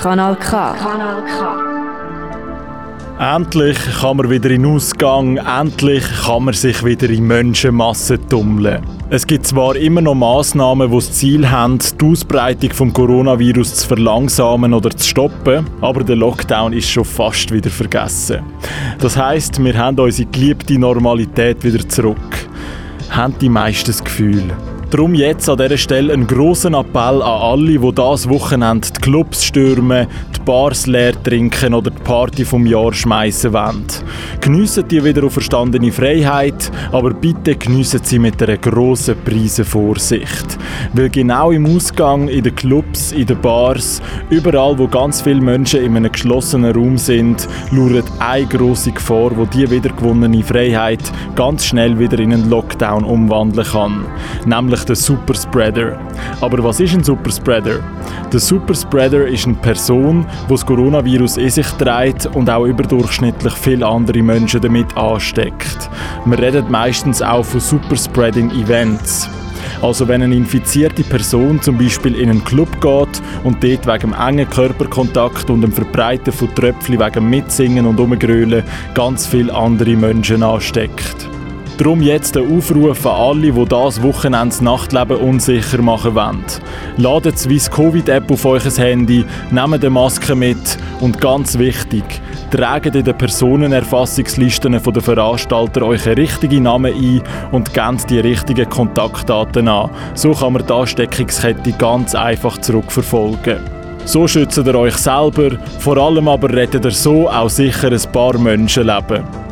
Kanal K. Kanal K. Endlich kann man wieder in Ausgang, endlich kann man sich wieder in Menschenmassen tummeln. Es gibt zwar immer noch Massnahmen, die das Ziel haben, die Ausbreitung des Coronavirus zu verlangsamen oder zu stoppen, aber der Lockdown ist schon fast wieder vergessen. Das heißt, wir haben unsere geliebte Normalität wieder zurück. Haben die meisten das Gefühl. Darum jetzt an dieser Stelle einen grossen Appell an alle, die das Wochenende die Clubs stürmen, die Bars leer trinken oder die Party vom Jahr schmeißen wollen. Geniessen die wieder auf verstandene Freiheit, aber bitte geniessen sie mit einer grossen Prise Vorsicht. Weil genau im Ausgang, in den Clubs, in den Bars, überall wo ganz viele Menschen in einem geschlossenen Raum sind, lauert eine grosse Gefahr, wo die wiedergewonnene Freiheit ganz schnell wieder in einen Lockdown umwandeln kann. Nämlich nämlich der Superspreader. Aber was ist ein Superspreader? Der Superspreader ist eine Person, die das Coronavirus in sich trägt und auch überdurchschnittlich viele andere Menschen damit ansteckt. Man redet meistens auch von Superspreading Events. Also wenn eine infizierte Person zum Beispiel in einen Club geht und dort wegen engen Körperkontakt und dem Verbreiten von Tröpfchen wegen Mitsingen und Umgrölen ganz viele andere Menschen ansteckt. Darum jetzt der Aufruf an alle, die das Wochenende Nachtleben unsicher machen wollen. Ladet die Covid-App auf euer Handy, nehmt eine Maske mit und ganz wichtig, tragt in den Personenerfassungslisten der Veranstalter euch richtige Namen ein und gebt die richtigen Kontaktdaten an. So kann man die Ansteckungskette ganz einfach zurückverfolgen. So schützt ihr euch selber, vor allem aber rettet ihr so auch sicher ein paar Menschenleben.